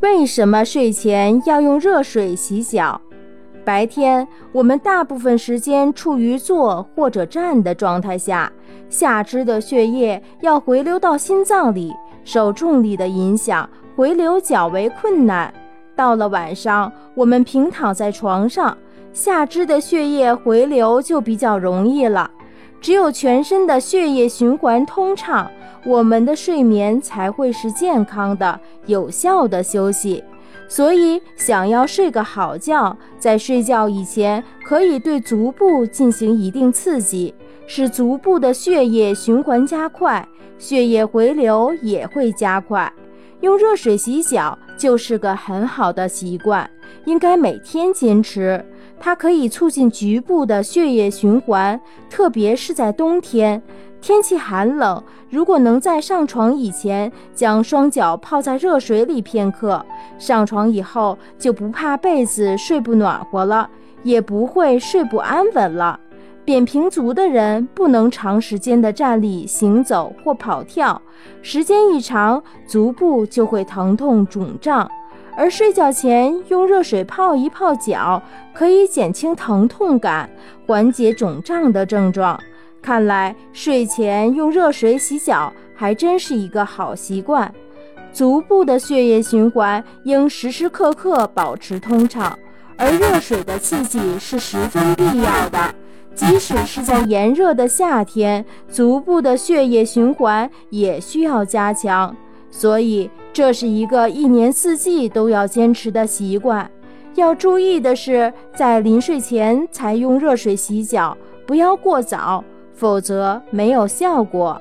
为什么睡前要用热水洗脚？白天我们大部分时间处于坐或者站的状态下，下肢的血液要回流到心脏里，受重力的影响，回流较为困难。到了晚上，我们平躺在床上，下肢的血液回流就比较容易了。只有全身的血液循环通畅，我们的睡眠才会是健康的、有效的休息。所以，想要睡个好觉，在睡觉以前可以对足部进行一定刺激，使足部的血液循环加快，血液回流也会加快。用热水洗脚就是个很好的习惯，应该每天坚持。它可以促进局部的血液循环，特别是在冬天。天气寒冷，如果能在上床以前将双脚泡在热水里片刻，上床以后就不怕被子睡不暖和了，也不会睡不安稳了。扁平足的人不能长时间的站立、行走或跑跳，时间一长，足部就会疼痛肿胀。而睡觉前用热水泡一泡脚，可以减轻疼痛感，缓解肿胀的症状。看来睡前用热水洗脚还真是一个好习惯。足部的血液循环应时时刻刻保持通畅，而热水的刺激是十分必要的。即使是在炎热的夏天，足部的血液循环也需要加强。所以，这是一个一年四季都要坚持的习惯。要注意的是，在临睡前才用热水洗脚，不要过早。否则没有效果。